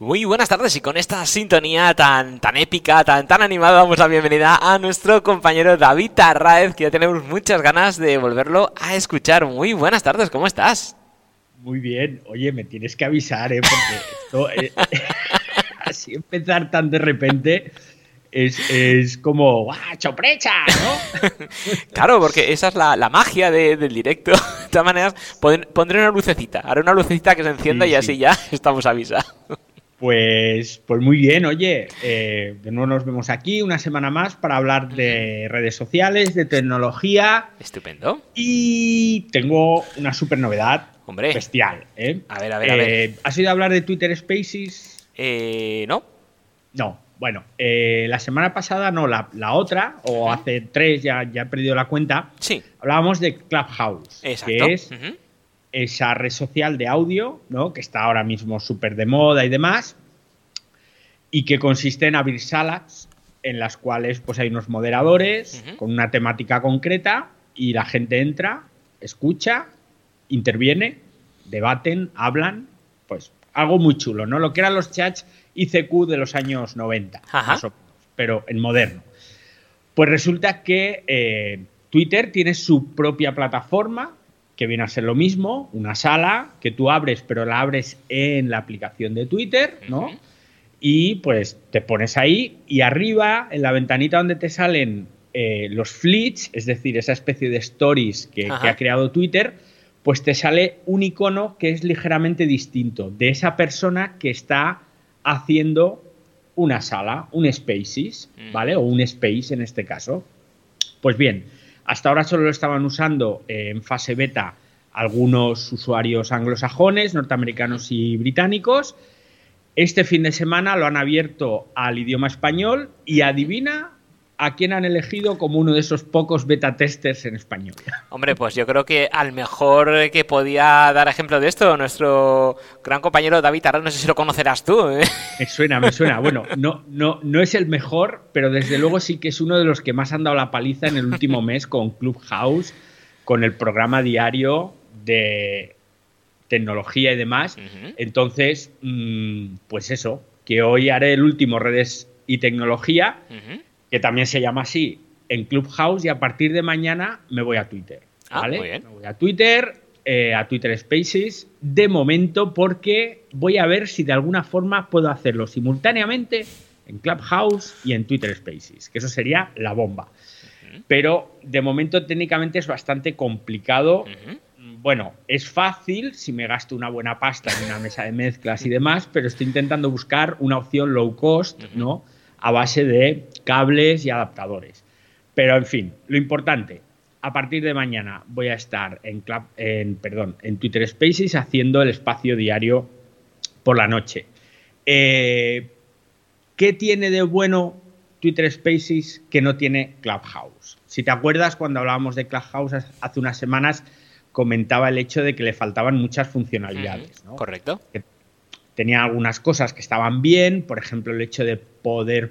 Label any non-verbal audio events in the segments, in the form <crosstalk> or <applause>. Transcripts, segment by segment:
Muy buenas tardes y con esta sintonía tan, tan épica, tan, tan animada, damos la bienvenida a nuestro compañero David Arraez, que ya tenemos muchas ganas de volverlo a escuchar. Muy buenas tardes, ¿cómo estás? Muy bien, oye, me tienes que avisar, ¿eh? Porque esto, eh, <laughs> así empezar tan de repente es, como ¡guau, choprecha! ¿no? <laughs> claro, porque esa es la, magia del directo. <laughs> De todas maneras, pondré una lucecita, haré una lucecita que se encienda y así ya estamos avisados. Pues, pues muy bien, oye, eh, de nuevo nos vemos aquí una semana más para hablar de redes sociales, de tecnología. Estupendo. Y tengo una super novedad. Hombre. Bestial, ¿eh? A ver, a ver, a ver. Eh, ¿Has oído hablar de Twitter Spaces? Eh, no. No. Bueno, eh, la semana pasada, no, la, otra, o hace tres, ya, ya he perdido la cuenta. Sí. Hablábamos de Clubhouse. Exacto. Que es esa red social de audio, ¿no? que está ahora mismo súper de moda y demás, y que consiste en abrir salas en las cuales pues, hay unos moderadores con una temática concreta y la gente entra, escucha, interviene, debaten, hablan, pues algo muy chulo, ¿no? Lo que eran los chats ICQ de los años 90, pero en moderno. Pues resulta que eh, Twitter tiene su propia plataforma que viene a ser lo mismo, una sala que tú abres, pero la abres en la aplicación de Twitter, ¿no? Y pues te pones ahí y arriba, en la ventanita donde te salen eh, los fleets, es decir, esa especie de stories que, ha creado Twitter, pues te sale un icono que es ligeramente distinto de esa persona que está haciendo una sala, un spaces, mm. ¿vale? O un space en este caso. Pues bien, hasta ahora solo lo estaban usando en fase beta algunos usuarios anglosajones, norteamericanos y británicos. Este fin de semana lo han abierto al idioma español y adivina ¿a quién han elegido como uno de esos pocos beta testers en español? Hombre, pues yo creo que al mejor que podía dar ejemplo de esto, nuestro gran compañero David Arras, no sé si lo conocerás tú. ¿eh? Me suena, me suena. Bueno, no, no, no es el mejor, pero desde luego sí que es uno de los que más han dado la paliza en el último mes con Clubhouse, con el programa diario de tecnología y demás. Entonces, mm, pues eso, que hoy haré el último redes y tecnología que también se llama así, en Clubhouse y a partir de mañana me voy a Twitter. Ah, ¿vale? muy bien. Me voy a Twitter, eh, a Twitter Spaces, de momento porque voy a ver si de alguna forma puedo hacerlo simultáneamente en Clubhouse y en Twitter Spaces, que eso sería la bomba. Pero de momento técnicamente es bastante complicado. Bueno, es fácil si me gasto una buena pasta en una mesa de mezclas y demás, pero estoy intentando buscar una opción low cost, ¿no? A base de cables y adaptadores. Pero en fin, lo importante, a partir de mañana voy a estar en, en, perdón, en Twitter Spaces haciendo el espacio diario por la noche. Eh, ¿Qué tiene de bueno Twitter Spaces que no tiene Clubhouse? Si te acuerdas, cuando hablábamos de Clubhouse hace unas semanas, comentaba el hecho de que le faltaban muchas funcionalidades. Correcto tenía algunas cosas que estaban bien, por ejemplo el hecho de poder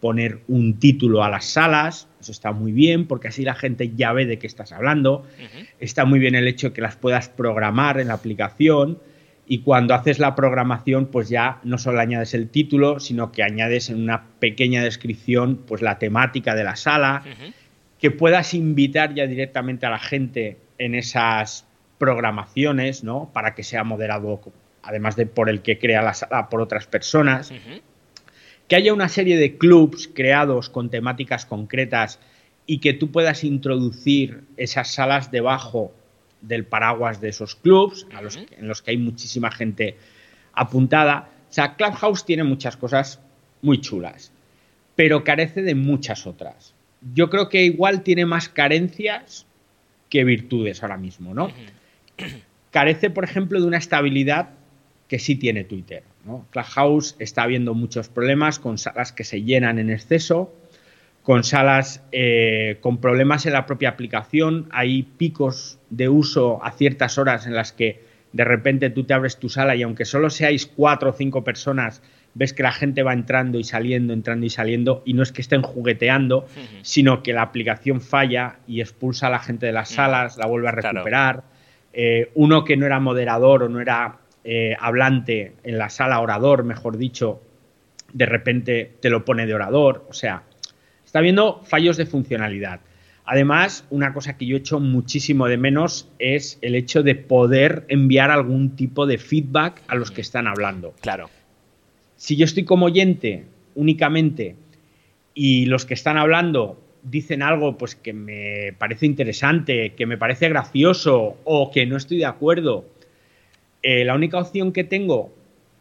poner un título a las salas, eso está muy bien porque así la gente ya ve de qué estás hablando, está muy bien el hecho de que las puedas programar en la aplicación y cuando haces la programación pues ya no solo añades el título, sino que añades en una pequeña descripción pues la temática de la sala, que puedas invitar ya directamente a la gente en esas programaciones, ¿no? Para que sea moderado además de por el que crea la sala por otras personas. Que haya una serie de clubs creados con temáticas concretas y que tú puedas introducir esas salas debajo del paraguas de esos clubs, en los que hay muchísima gente apuntada. O sea, Clubhouse tiene muchas cosas muy chulas, pero carece de muchas otras. Yo creo que igual tiene más carencias que virtudes ahora mismo, ¿no? Carece, por ejemplo, de una estabilidad que sí tiene Twitter. ¿no? Clubhouse está habiendo muchos problemas con salas que se llenan en exceso, con salas eh, con problemas en la propia aplicación. Hay picos de uso a ciertas horas en las que de repente tú te abres tu sala y aunque solo seáis cuatro o cinco personas, ves que la gente va entrando y saliendo, entrando y saliendo, y no es que estén jugueteando, sino que la aplicación falla y expulsa a la gente de las salas, la vuelve a recuperar. Eh, uno que no era moderador o no era eh, hablante en la sala orador, mejor dicho, de repente te lo pone de orador. O sea, está viendo fallos de funcionalidad. Además, una cosa que yo echo muchísimo de menos es el hecho de poder enviar algún tipo de feedback a los que están hablando. Claro. Si yo estoy como oyente únicamente y los que están hablando dicen algo pues que me parece interesante, que me parece gracioso o que no estoy de acuerdo, eh, la única opción que tengo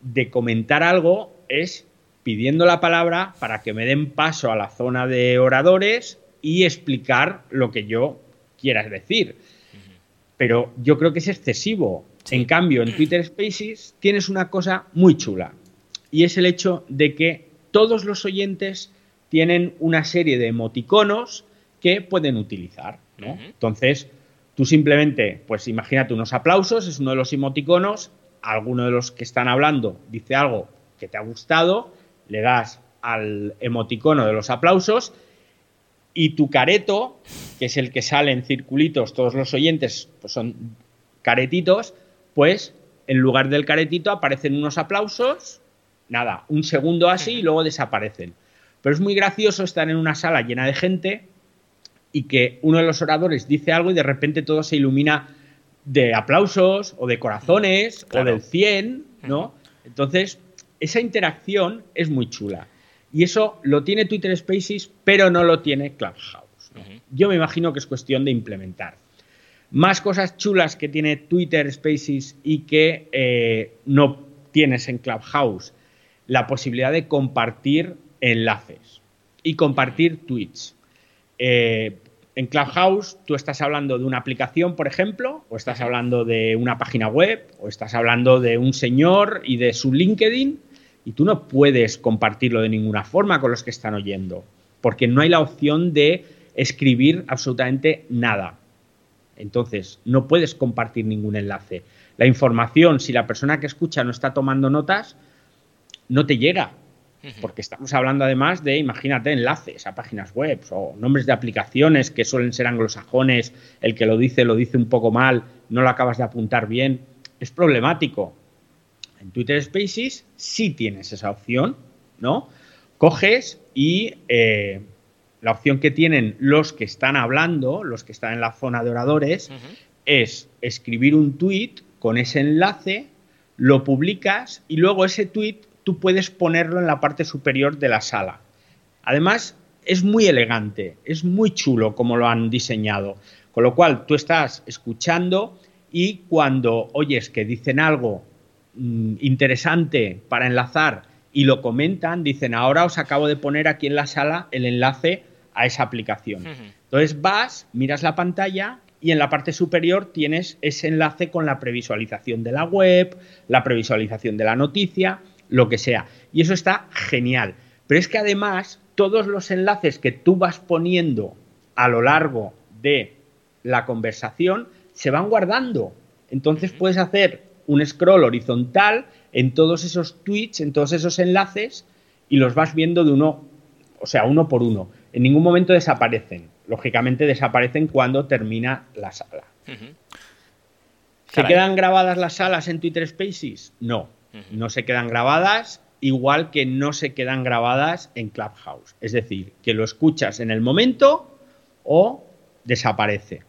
de comentar algo es pidiendo la palabra para que me den paso a la zona de oradores y explicar lo que yo quiera decir. Pero yo creo que es excesivo. En cambio, en Twitter Spaces tienes una cosa muy chula y es el hecho de que todos los oyentes tienen una serie de emoticonos que pueden utilizar. Entonces, tú simplemente, pues imagínate unos aplausos, es uno de los emoticonos, alguno de los que están hablando dice algo que te ha gustado, le das al emoticono de los aplausos y tu careto, que es el que sale en circulitos, todos los oyentes pues son caretitos, pues en lugar del caretito aparecen unos aplausos, nada, un segundo así y luego desaparecen. Pero es muy gracioso estar en una sala llena de gente y que uno de los oradores dice algo y de repente todo se ilumina de aplausos o de corazones o del 100, ¿no? Entonces, esa interacción es muy chula. Y eso lo tiene Twitter Spaces, pero no lo tiene Clubhouse. Yo me imagino que es cuestión de implementar. Más cosas chulas que tiene Twitter Spaces y que eh, no tienes en Clubhouse. La posibilidad de compartir enlaces y compartir tweets. Eh, en Clubhouse tú estás hablando de una aplicación, por ejemplo, o estás hablando de una página web, o estás hablando de un señor y de su LinkedIn, y tú no puedes compartirlo de ninguna forma con los que están oyendo, porque no hay la opción de escribir absolutamente nada. Entonces, no puedes compartir ningún enlace. La información, si la persona que escucha no está tomando notas, no te llega. Porque estamos hablando además de, imagínate, enlaces a páginas web o nombres de aplicaciones que suelen ser anglosajones, el que lo dice lo dice un poco mal, no lo acabas de apuntar bien. Es problemático. En Twitter Spaces sí tienes esa opción, ¿no? Coges y eh, la opción que tienen los que están hablando, los que están en la zona de oradores, es escribir un tweet con ese enlace, lo publicas y luego ese tweet tú puedes ponerlo en la parte superior de la sala. Además, es muy elegante, es muy chulo como lo han diseñado. Con lo cual, tú estás escuchando y cuando oyes que dicen algo Mm, interesante para enlazar y lo comentan, dicen, ahora os acabo de poner aquí en la sala el enlace a esa aplicación. Entonces vas, miras la pantalla y en la parte superior tienes ese enlace con la previsualización de la web, la previsualización de la noticia, lo que sea. Y eso está genial. Pero es que además todos los enlaces que tú vas poniendo a lo largo de la conversación se van guardando. Entonces puedes hacer un scroll horizontal en todos esos tweets, en todos esos enlaces y los vas viendo de uno, o sea, uno por uno. En ningún momento desaparecen. Lógicamente desaparecen cuando termina la sala. ¿Se quedan grabadas las salas en Twitter Spaces? No, no se quedan grabadas, igual que no se quedan grabadas en Clubhouse. Es decir, que lo escuchas en el momento o desaparece.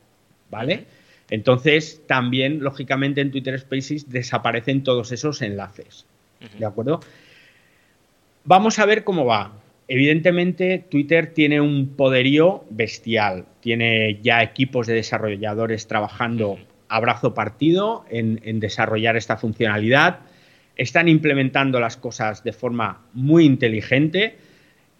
¿Vale? Entonces, también, lógicamente, en Twitter Spaces desaparecen todos esos enlaces. ¿De acuerdo? Vamos a ver cómo va. Evidentemente, Twitter tiene un poderío bestial. Tiene ya equipos de desarrolladores trabajando a brazo partido en, desarrollar esta funcionalidad. Están implementando las cosas de forma muy inteligente.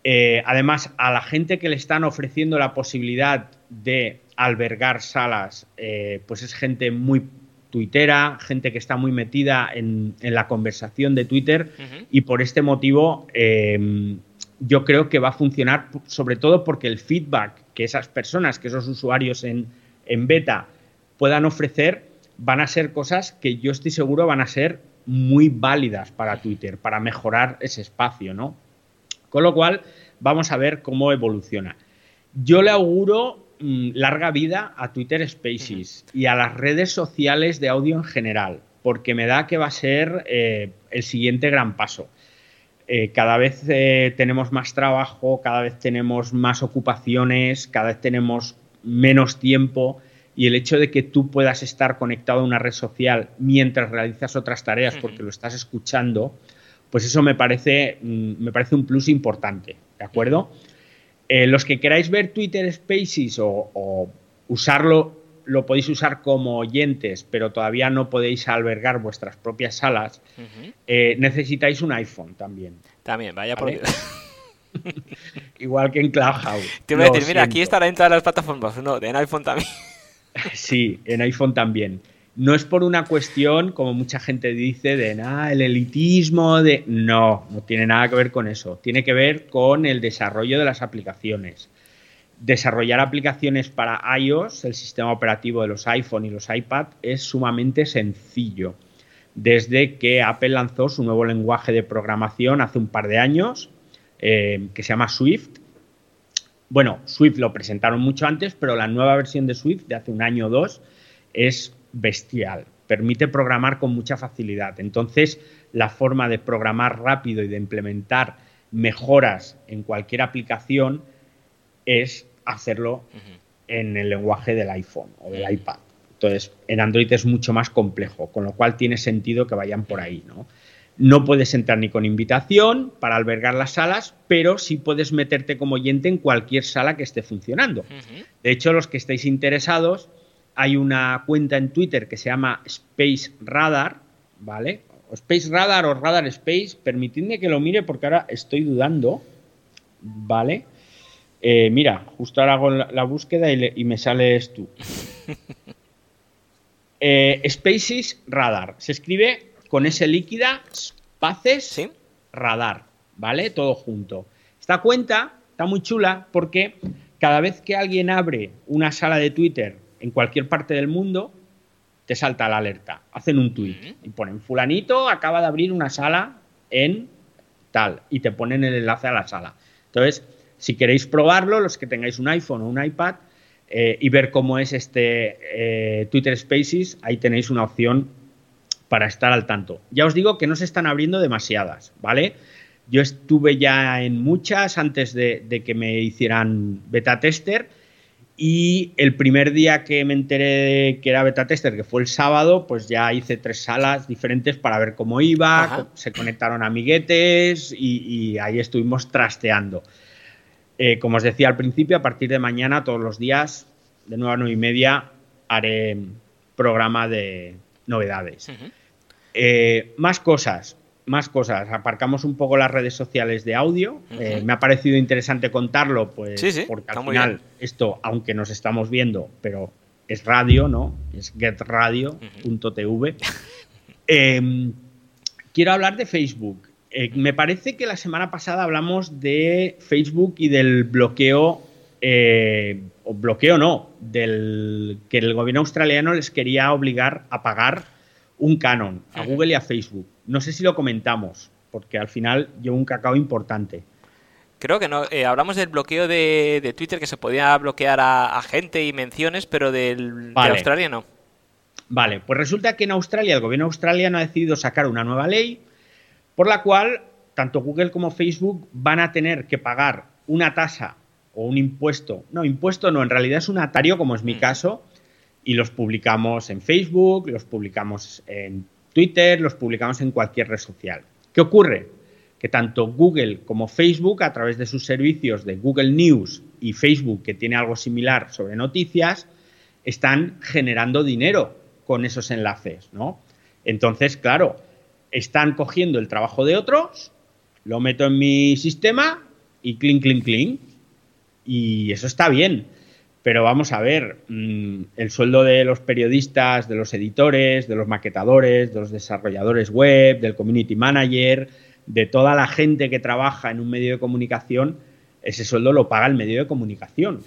Eh, además, a la gente que le están ofreciendo la posibilidad de albergar salas, eh, pues es gente muy tuitera, gente que está muy metida en, la conversación de Twitter y por este motivo eh, yo creo que va a funcionar sobre todo porque el feedback que esas personas, que esos usuarios en, en beta puedan ofrecer van a ser cosas que yo estoy seguro van a ser muy válidas para Twitter, para mejorar ese espacio, ¿no? Con lo cual, vamos a ver cómo evoluciona. Yo le auguro Mm, larga vida a Twitter Spaces y a las redes sociales de audio en general. porque me da que va a ser eh, el siguiente gran paso. Eh, cada vez eh, tenemos más trabajo, cada vez tenemos más ocupaciones, cada vez tenemos menos tiempo y el hecho de que tú puedas estar conectado a una red social mientras realizas otras tareas porque lo estás escuchando, pues eso me parece, mm, me parece un plus importante, ¿de acuerdo? los que queráis ver Twitter Spaces o usarlo lo podéis usar como oyentes, pero todavía no podéis albergar vuestras propias salas, eh, necesitáis un iPhone también. También, vaya por <laughs> Igual que en Clubhouse. <laughs> Te voy a decir, mira, aquí estará en todas las plataformas. No, en iPhone también. Sí, en iPhone también. No es por una cuestión, como mucha gente dice, de nada, el elitismo, de. No, no tiene nada que ver con eso. Tiene que ver con el desarrollo de las aplicaciones desarrollar aplicaciones para iOS, el sistema operativo de los iPhone y los iPad, es sumamente sencillo. Desde que Apple lanzó su nuevo lenguaje de programación hace un par de años, eh, que se llama Swift. Bueno, Swift lo presentaron mucho antes, pero la nueva versión de Swift de hace un año o dos es bestial. Permite programar con mucha facilidad. Entonces, la forma de programar rápido y de implementar mejoras en cualquier aplicación es hacerlo en el lenguaje del iPhone o del iPad. Entonces, en Android es mucho más complejo, con lo cual tiene sentido que vayan por ahí, ¿no? No puedes entrar ni con invitación para albergar las salas, pero sí puedes meterte como oyente en cualquier sala que esté funcionando. De hecho, los que estéis interesados, hay una cuenta en Twitter que se llama Space Radar, ¿vale? O Space Radar o Radar Space, permitidme que lo mire porque ahora estoy dudando, ¿vale? Eh, mira, justo ahora hago la, búsqueda y, me sales tú. <laughs> Eh, Spaces Radar. Se escribe con ese líquida, Spaces Radar, ¿vale? Todo junto. Esta cuenta está muy chula porque cada vez que alguien abre una sala de Twitter en cualquier parte del mundo, te salta la alerta. Hacen un tweet y ponen fulanito acaba de abrir una sala en tal y te ponen el enlace a la sala. Entonces, si queréis probarlo, los que tengáis un iPhone o un iPad, eh, y ver cómo es este eh, Twitter Spaces, ahí tenéis una opción para estar al tanto. Ya os digo que no se están abriendo demasiadas, ¿vale? Yo estuve ya en muchas antes de, que me hicieran beta tester y el primer día que me enteré que era beta tester, que fue el sábado, pues ya hice tres salas diferentes para ver cómo iba, se conectaron amiguetes y ahí estuvimos trasteando. Eh, como os decía al principio, a partir de mañana, todos los días, de 9 a 9 y media, haré programa de novedades. Eh, más cosas, más cosas. Aparcamos un poco las redes sociales de audio. Eh, me ha parecido interesante contarlo, pues, porque al final esto, aunque nos estamos viendo, pero es radio, ¿no? Es getradio.tv. <laughs> quiero hablar de Facebook. Eh, me parece que la semana pasada hablamos de Facebook y del bloqueo, o bloqueo no, del que el gobierno australiano les quería obligar a pagar un canon a Google y a Facebook. No sé si lo comentamos, porque al final lleva un cacao importante. Creo que no. Eh, hablamos del bloqueo de, Twitter, que se podía bloquear a, gente y menciones, pero del, de Australia no. Vale, pues resulta que en Australia el gobierno australiano ha decidido sacar una nueva ley por la cual tanto Google como Facebook van a tener que pagar una tasa o un impuesto. No, impuesto no, en realidad es un atario, como es mi mm. caso, y los publicamos en Facebook, los publicamos en Twitter, los publicamos en cualquier red social. ¿Qué ocurre? Que tanto Google como Facebook, a través de sus servicios de Google News y Facebook, que tiene algo similar sobre noticias, están generando dinero con esos enlaces, ¿no? Entonces, claro, están cogiendo el trabajo de otros, lo meto en mi sistema y clink, clink, clink. Y eso está bien. Pero vamos a ver, mm, el sueldo de los periodistas, de los editores, de los maquetadores, de los desarrolladores web, del community manager, de toda la gente que trabaja en un medio de comunicación, ese sueldo lo paga el medio de comunicación.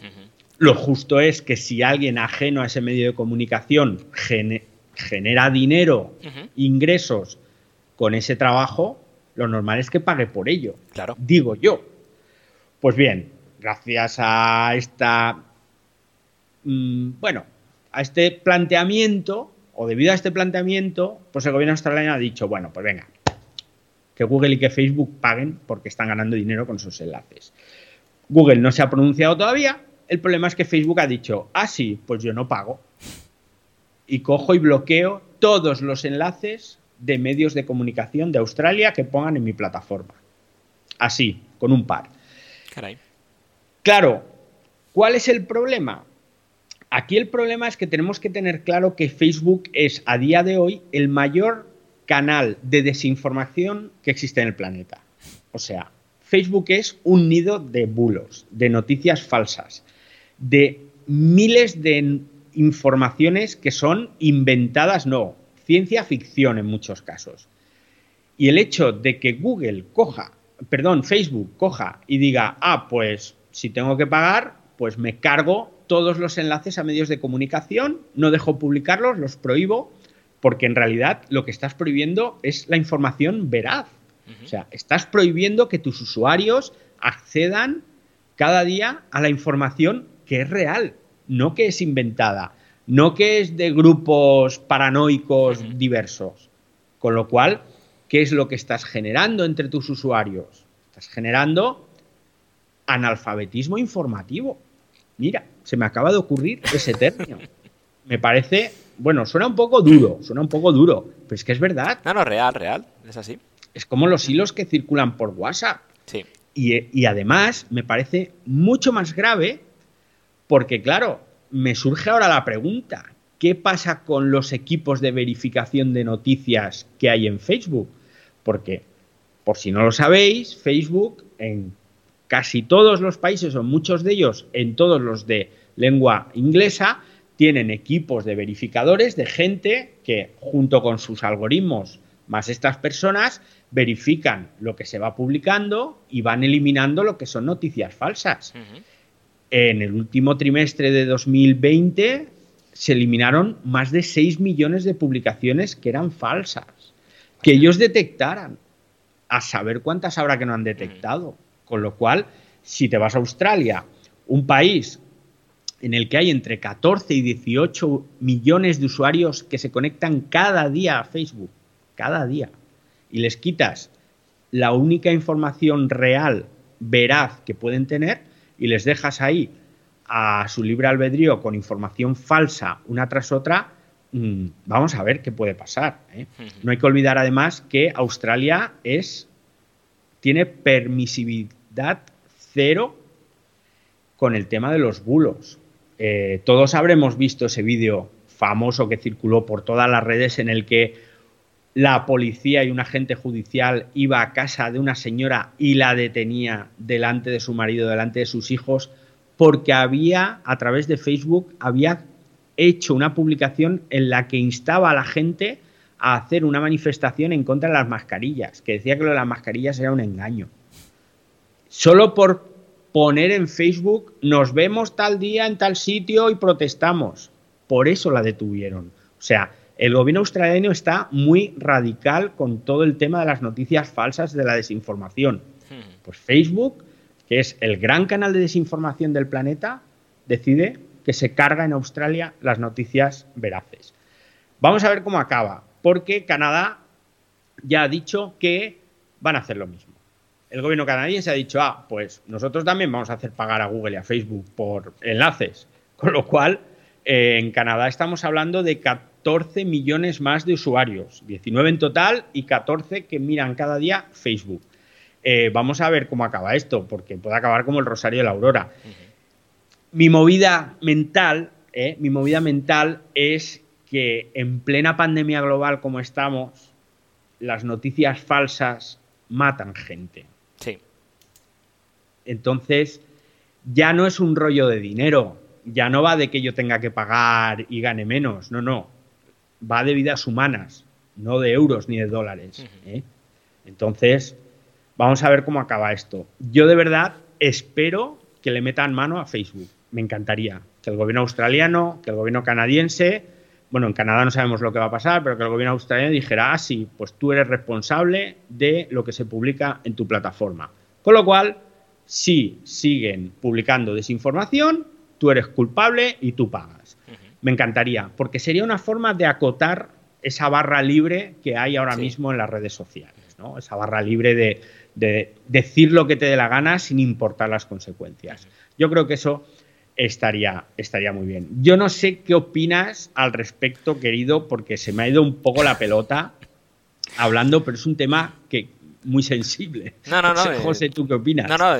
Lo justo es que si alguien ajeno a ese medio de comunicación genera dinero, ingresos con ese trabajo, lo normal es que pague por ello. Claro. Digo yo. Pues bien, gracias a esta. Mm, bueno, a este planteamiento, o debido a este planteamiento, pues el gobierno australiano ha dicho, bueno, pues venga, que Google y que Facebook paguen porque están ganando dinero con sus enlaces. Google no se ha pronunciado todavía, el problema es que Facebook ha dicho, ah, sí, pues yo no pago. Y cojo y bloqueo todos los enlaces de medios de comunicación de Australia que pongan en mi plataforma. Así, con un par. Claro, ¿cuál es el problema? Aquí el problema es que tenemos que tener claro que Facebook es a día de hoy el mayor canal de desinformación que existe en el planeta. O sea, Facebook es un nido de bulos, de noticias falsas, de miles de informaciones que son inventadas, no, ciencia ficción en muchos casos. Y el hecho de que Google coja, perdón, Facebook coja y diga, ah, pues si tengo que pagar, pues me cargo todos los enlaces a medios de comunicación, no dejo publicarlos, los prohíbo, porque en realidad lo que estás prohibiendo es la información veraz. O sea, estás prohibiendo que tus usuarios accedan cada día a la información que es real, no que es inventada no que es de grupos paranoicos diversos. Con lo cual, ¿qué es lo que estás generando entre tus usuarios? Estás generando analfabetismo informativo. Mira, se me acaba de ocurrir ese término. Me parece, bueno, suena un poco duro, suena un poco duro, pero es que es verdad. No, no, real, real, es así. Es como los hilos que circulan por WhatsApp. Sí. Y, y además me parece mucho más grave porque, claro, me surge ahora la pregunta, ¿qué pasa con los equipos de verificación de noticias que hay en Facebook? Porque, por si no lo sabéis, Facebook en casi todos los países, o muchos de ellos, en todos los de lengua inglesa, tienen equipos de verificadores, de gente que junto con sus algoritmos, más estas personas, verifican lo que se va publicando y van eliminando lo que son noticias falsas en el último trimestre de 2020 se eliminaron más de 6 millones de publicaciones que eran falsas. Que ellos detectaran. A saber cuántas habrá que no han detectado. Con lo cual, si te vas a Australia, un país en el que hay entre 14 y 18 millones de usuarios que se conectan cada día a Facebook, cada día, y les quitas la única información real, veraz que pueden tener, y les dejas ahí a su libre albedrío con información falsa una tras otra, mm, vamos a ver qué puede pasar. ¿eh? No hay que olvidar además que Australia es tiene cero con el tema de los bulos. Eh, todos habremos visto ese vídeo famoso que circuló por todas las redes en el que la policía y un agente judicial iba a casa de una señora y la detenía delante de su marido, delante de sus hijos, porque había, a través de Facebook, había hecho una publicación en la que instaba a la gente a hacer una manifestación en contra de las mascarillas, que decía que lo de las mascarillas era un engaño. Solo por poner en Facebook, nos vemos tal día en tal sitio y protestamos. Por eso la detuvieron. O sea, el gobierno australiano está muy radical con todo el tema de las noticias falsas de la desinformación. Hmm. Pues Facebook, que es el gran canal de desinformación del planeta, decide que se carga en Australia las noticias veraces. Vamos a ver cómo acaba, porque Canadá ya ha dicho que van a hacer lo mismo. El gobierno canadiense ha dicho, ah, pues nosotros también vamos a hacer pagar a Google y a Facebook por enlaces. Con lo cual, eh, en Canadá estamos hablando de 14 millones más de usuarios, 19 en total y 14 que miran cada día Facebook. Eh, vamos a ver cómo acaba esto, porque puede acabar como el Rosario de la Aurora. Mi movida mental, eh, mi movida mental es que en plena pandemia global como estamos, las noticias falsas matan gente. Entonces, ya no es un rollo de dinero, ya no va de que yo tenga que pagar y gane menos, no, no va de vidas humanas, no de euros ni de dólares. ¿eh? Entonces, vamos a ver cómo acaba esto. Yo de verdad espero que le metan mano a Facebook. Me encantaría que el gobierno australiano, que el gobierno canadiense, bueno, en Canadá no sabemos lo que va a pasar, pero que el gobierno australiano dijera, ah, sí, pues tú eres responsable de lo que se publica en tu plataforma. Con lo cual, si siguen publicando desinformación, tú eres culpable y tú pagas. me encantaría, porque sería una forma de acotar esa barra libre que hay ahora mismo en las redes sociales, ¿no? Esa barra libre de, de, decir lo que te dé la gana sin importar las consecuencias. Yo creo que eso estaría, estaría muy bien. Yo no sé qué opinas al respecto, querido, porque se me ha ido un poco la pelota hablando, pero es un tema que muy sensible. No, no, no. <laughs> José, ¿tú qué opinas? No, no,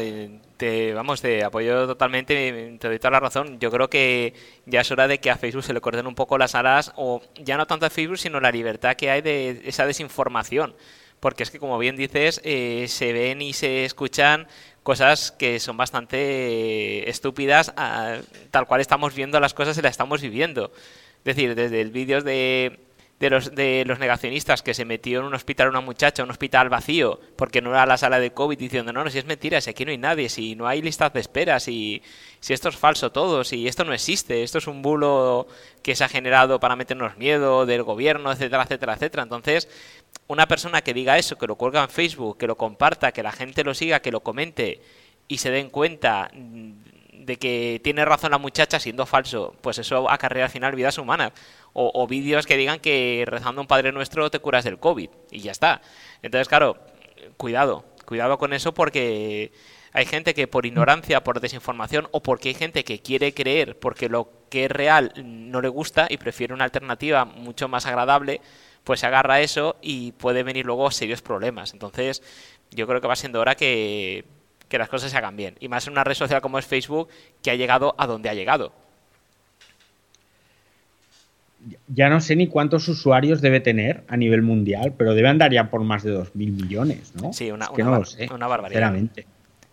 te, vamos, te apoyo totalmente, te doy toda la razón. Yo creo que ya es hora de que a Facebook se le corten un poco las alas, o ya no tanto a Facebook, sino la libertad que hay de esa desinformación. Porque es que, como bien dices, eh, se ven y se escuchan cosas que son bastante estúpidas, tal cual estamos viendo las cosas y las estamos viviendo. Es decir, desde el vídeo de de los, de los negacionistas que se metió en un hospital una muchacha, un hospital vacío, porque no era la sala de COVID, diciendo, no, no, si es mentira, si aquí no hay nadie, si no hay listas de espera, si, si esto es falso todo, si esto no existe, esto es un bulo que se ha generado para meternos miedo del gobierno, etcétera, etcétera, etcétera. Entonces, una persona que diga eso, que lo cuelga en Facebook, que lo comparta, que la gente lo siga, que lo comente y se den cuenta de que tiene razón la muchacha siendo falso, pues eso acarrea al final vidas humanas. O, vídeos que digan que rezando un Padre Nuestro te curas del COVID y ya está. Entonces, claro, cuidado, cuidado con eso porque hay gente que por ignorancia, por desinformación o porque hay gente que quiere creer porque lo que es real no le gusta y prefiere una alternativa mucho más agradable, pues se agarra a eso y puede venir luego serios problemas. Entonces, yo creo que va siendo hora que que las cosas se hagan bien. Y más en una red social como es Facebook, que ha llegado a donde ha llegado. Ya no sé ni cuántos usuarios debe tener a nivel mundial, pero debe andar ya por más de 2.000 millones, ¿no? Sí, una, una, barbaridad.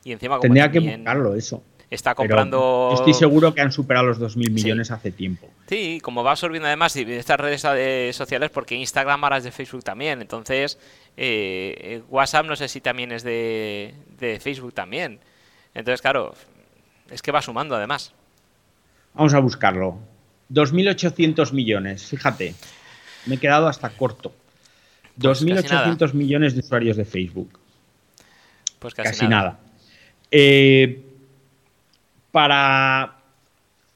Y encima, Tendría que buscarlo eso. Está comprando. estoy seguro que han superado los 2.000 millones hace tiempo. Sí, como va absorbiendo además estas redes eh, sociales, porque Instagram ahora es de Facebook también. Entonces, eh, WhatsApp no sé si también es de, Facebook también. Entonces, claro, es que va sumando además. Vamos a buscarlo. 2.800 millones, fíjate. Me he quedado hasta corto. 2.800 pues millones de usuarios de Facebook. Pues casi, nada. Eh, para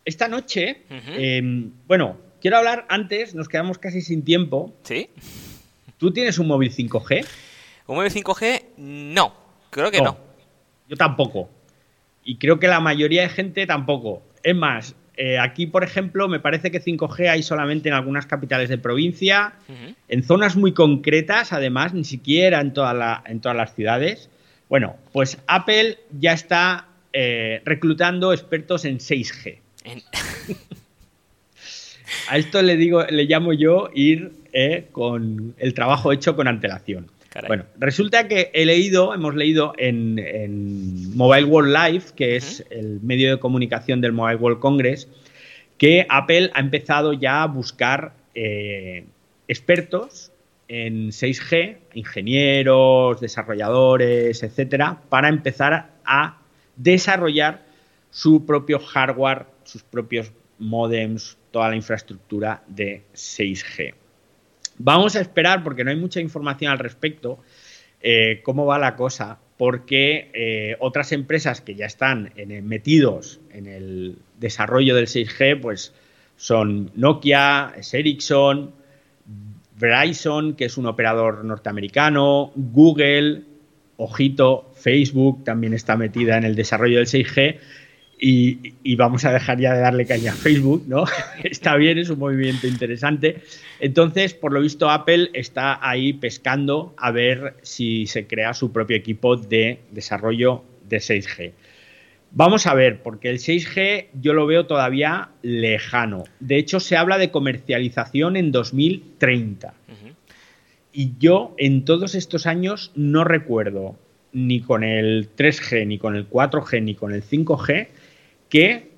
esta noche, em, bueno, quiero hablar antes, nos quedamos casi sin tiempo. ¿Sí? ¿Tú tienes un móvil 5G? ¿Un móvil 5G? No, creo que no. Yo tampoco. Y creo que la mayoría de gente tampoco. Es más, eh, aquí, por ejemplo, me parece que 5G hay solamente en algunas capitales de provincia, en zonas muy concretas, además, ni siquiera en, toda en todas las ciudades. Bueno, pues Apple ya está eh, reclutando expertos en 6G. A esto le digo, le llamo yo ir eh, con el trabajo hecho con antelación. Bueno, resulta que he leído, hemos leído en, Mobile World Live, que es el medio de comunicación del Mobile World Congress, que Apple ha empezado ya a buscar eh, expertos en 6G, ingenieros, desarrolladores, etcétera, para empezar a desarrollar su propio hardware, sus propios modems, toda la infraestructura de 6G. Vamos a esperar, porque no hay mucha información al respecto, eh, cómo va la cosa, porque eh, otras empresas que ya están metidos en el desarrollo del 6G, pues son Nokia, Ericsson, Verizon, que es un operador norteamericano, Google, ojito, Facebook también está metida en el desarrollo del 6G y, vamos a dejar ya de darle caña a Facebook, ¿no? <laughs> está bien, es un movimiento interesante. Entonces, por lo visto, Apple está ahí pescando a ver si se crea su propio equipo de desarrollo de 6G. Vamos a ver, porque el 6G yo lo veo todavía lejano. De hecho, se habla de comercialización en 2030. Y yo en todos estos años no recuerdo ni con el 3G, ni con el 4G, ni con el 5G que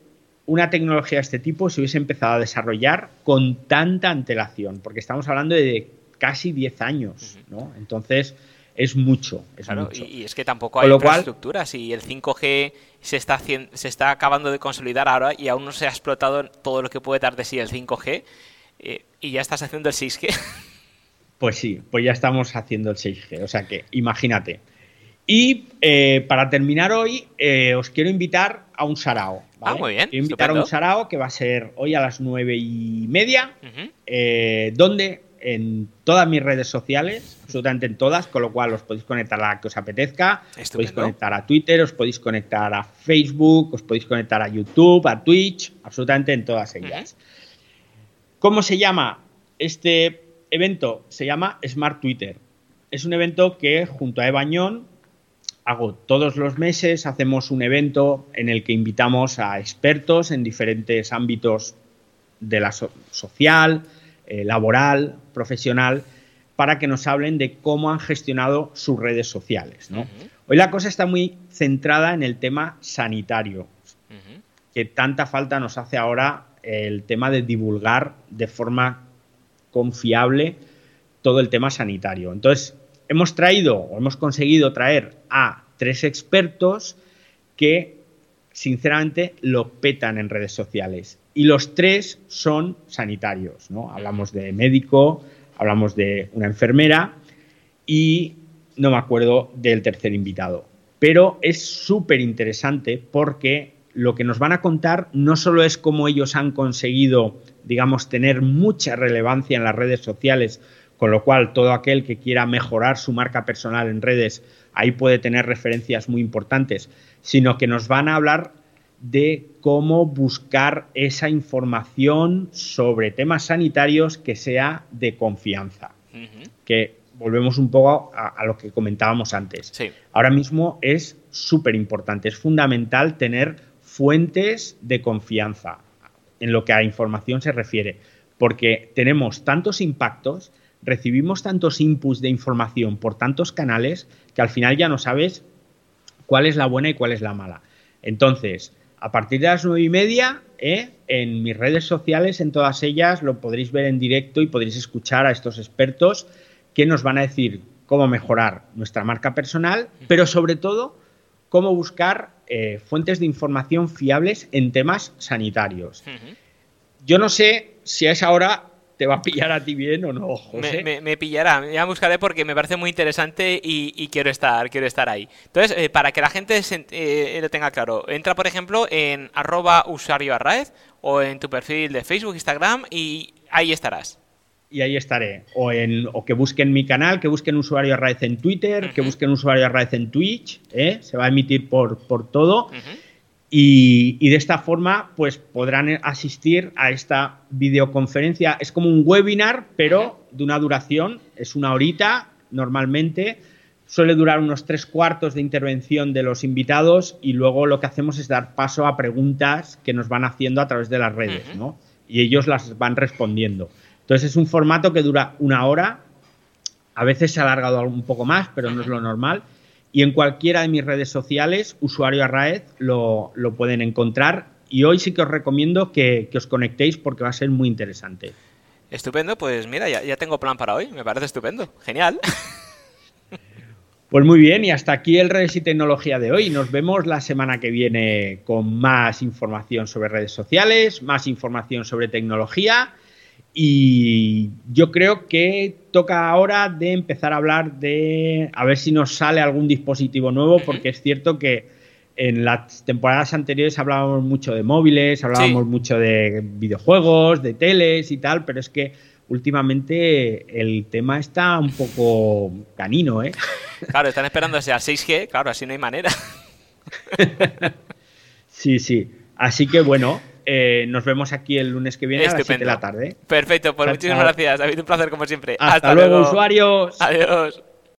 una tecnología de este tipo se hubiese empezado a desarrollar con tanta antelación, porque estamos hablando de casi 10 años, ¿no? Entonces es mucho, es mucho. Y es que tampoco hay infraestructuras y el 5G se está, se está acabando de consolidar ahora y aún no se ha explotado todo lo que puede dar de sí el 5G eh, y ya estás haciendo el 6G. <laughs> Pues sí, pues ya estamos haciendo el 6G. O sea que imagínate. Y eh, para terminar hoy, eh, os quiero invitar a un sarao. Ah, muy bien. Quiero invitar a un sarao que va a ser hoy a las nueve y media, eh, donde en todas mis redes sociales, absolutamente en todas, con lo cual os podéis conectar a la que os apetezca, os podéis conectar a Twitter, os podéis conectar a Facebook, os podéis conectar a YouTube, a Twitch, absolutamente en todas ellas. ¿Cómo se llama este evento? Se llama Smart Twitter. Es un evento que junto a Ebañón hago todos los meses, hacemos un evento en el que invitamos a expertos en diferentes ámbitos de la social, eh, laboral, profesional, para que nos hablen de cómo han gestionado sus redes sociales. Hoy la cosa está muy centrada en el tema sanitario, que tanta falta nos hace ahora el tema de divulgar de forma confiable todo el tema sanitario. Entonces, hemos traído o hemos conseguido traer a tres expertos que sinceramente lo petan en redes sociales. Y los tres son sanitarios, ¿no? Hablamos de médico, hablamos de una enfermera y no me acuerdo del tercer invitado. Pero es súper interesante porque lo que nos van a contar no solo es cómo ellos han conseguido, digamos, tener mucha relevancia en las redes sociales con lo cual todo aquel que quiera mejorar su marca personal en redes, ahí puede tener referencias muy importantes, sino que nos van a hablar de cómo buscar esa información sobre temas sanitarios que sea de confianza. Que volvemos un poco a, lo que comentábamos antes. Ahora mismo es súper importante, es fundamental tener fuentes de confianza en lo que a información se refiere, porque tenemos tantos impactos recibimos tantos inputs de información por tantos canales que al final ya no sabes cuál es la buena y cuál es la mala. Entonces, a partir de las nueve y media, ¿eh? en mis redes sociales, en todas ellas, lo podréis ver en directo y podréis escuchar a estos expertos que nos van a decir cómo mejorar nuestra marca personal, pero sobre todo cómo buscar eh, fuentes de información fiables en temas sanitarios. Yo no sé si a esa hora te va a pillar a ti bien o no, Me, pillará, ya buscaré porque me parece muy interesante y, quiero estar quiero estar ahí. Entonces, eh, para que la gente eh, lo tenga claro, entra por ejemplo en arroba usuario arraez o en tu perfil de Facebook, Instagram y ahí estarás. Y ahí estaré. O, en, o que busquen mi canal, que busquen usuario arraez en Twitter, que busquen usuario arraez en Twitch, ¿eh? se va a emitir por, por todo. Y, de esta forma, pues podrán asistir a esta videoconferencia. Es como un webinar, pero de una duración, es una horita normalmente. Suele durar unos tres cuartos de intervención de los invitados y luego lo que hacemos es dar paso a preguntas que nos van haciendo a través de las redes, ¿no? Y ellos las van respondiendo. Entonces es un formato que dura una hora, a veces se ha alargado un poco más, pero no es lo normal y en cualquiera de mis redes sociales, usuario Arraez, lo, lo pueden encontrar. Y hoy sí que os recomiendo que, os conectéis porque va a ser muy interesante. Estupendo, pues mira, ya, ya tengo plan para hoy, me parece estupendo, genial. Pues muy bien, y hasta aquí el Redes y Tecnología de hoy. Nos vemos la semana que viene con más información sobre redes sociales, más información sobre tecnología y yo creo que toca ahora de empezar a hablar de a ver si nos sale algún dispositivo nuevo, porque es cierto que en las temporadas anteriores hablábamos mucho de móviles, hablábamos mucho de videojuegos, de teles y tal, pero es que últimamente el tema está un poco canino, ¿eh? <laughs> Claro, están esperando ese 6G, claro, así no hay manera. <laughs> sí, sí. Así que bueno, eh, nos vemos aquí el lunes que viene a las 7 de la tarde. Perfecto, pues muchísimas gracias. Ha habido un placer como siempre. Hasta, luego, usuarios. Adiós.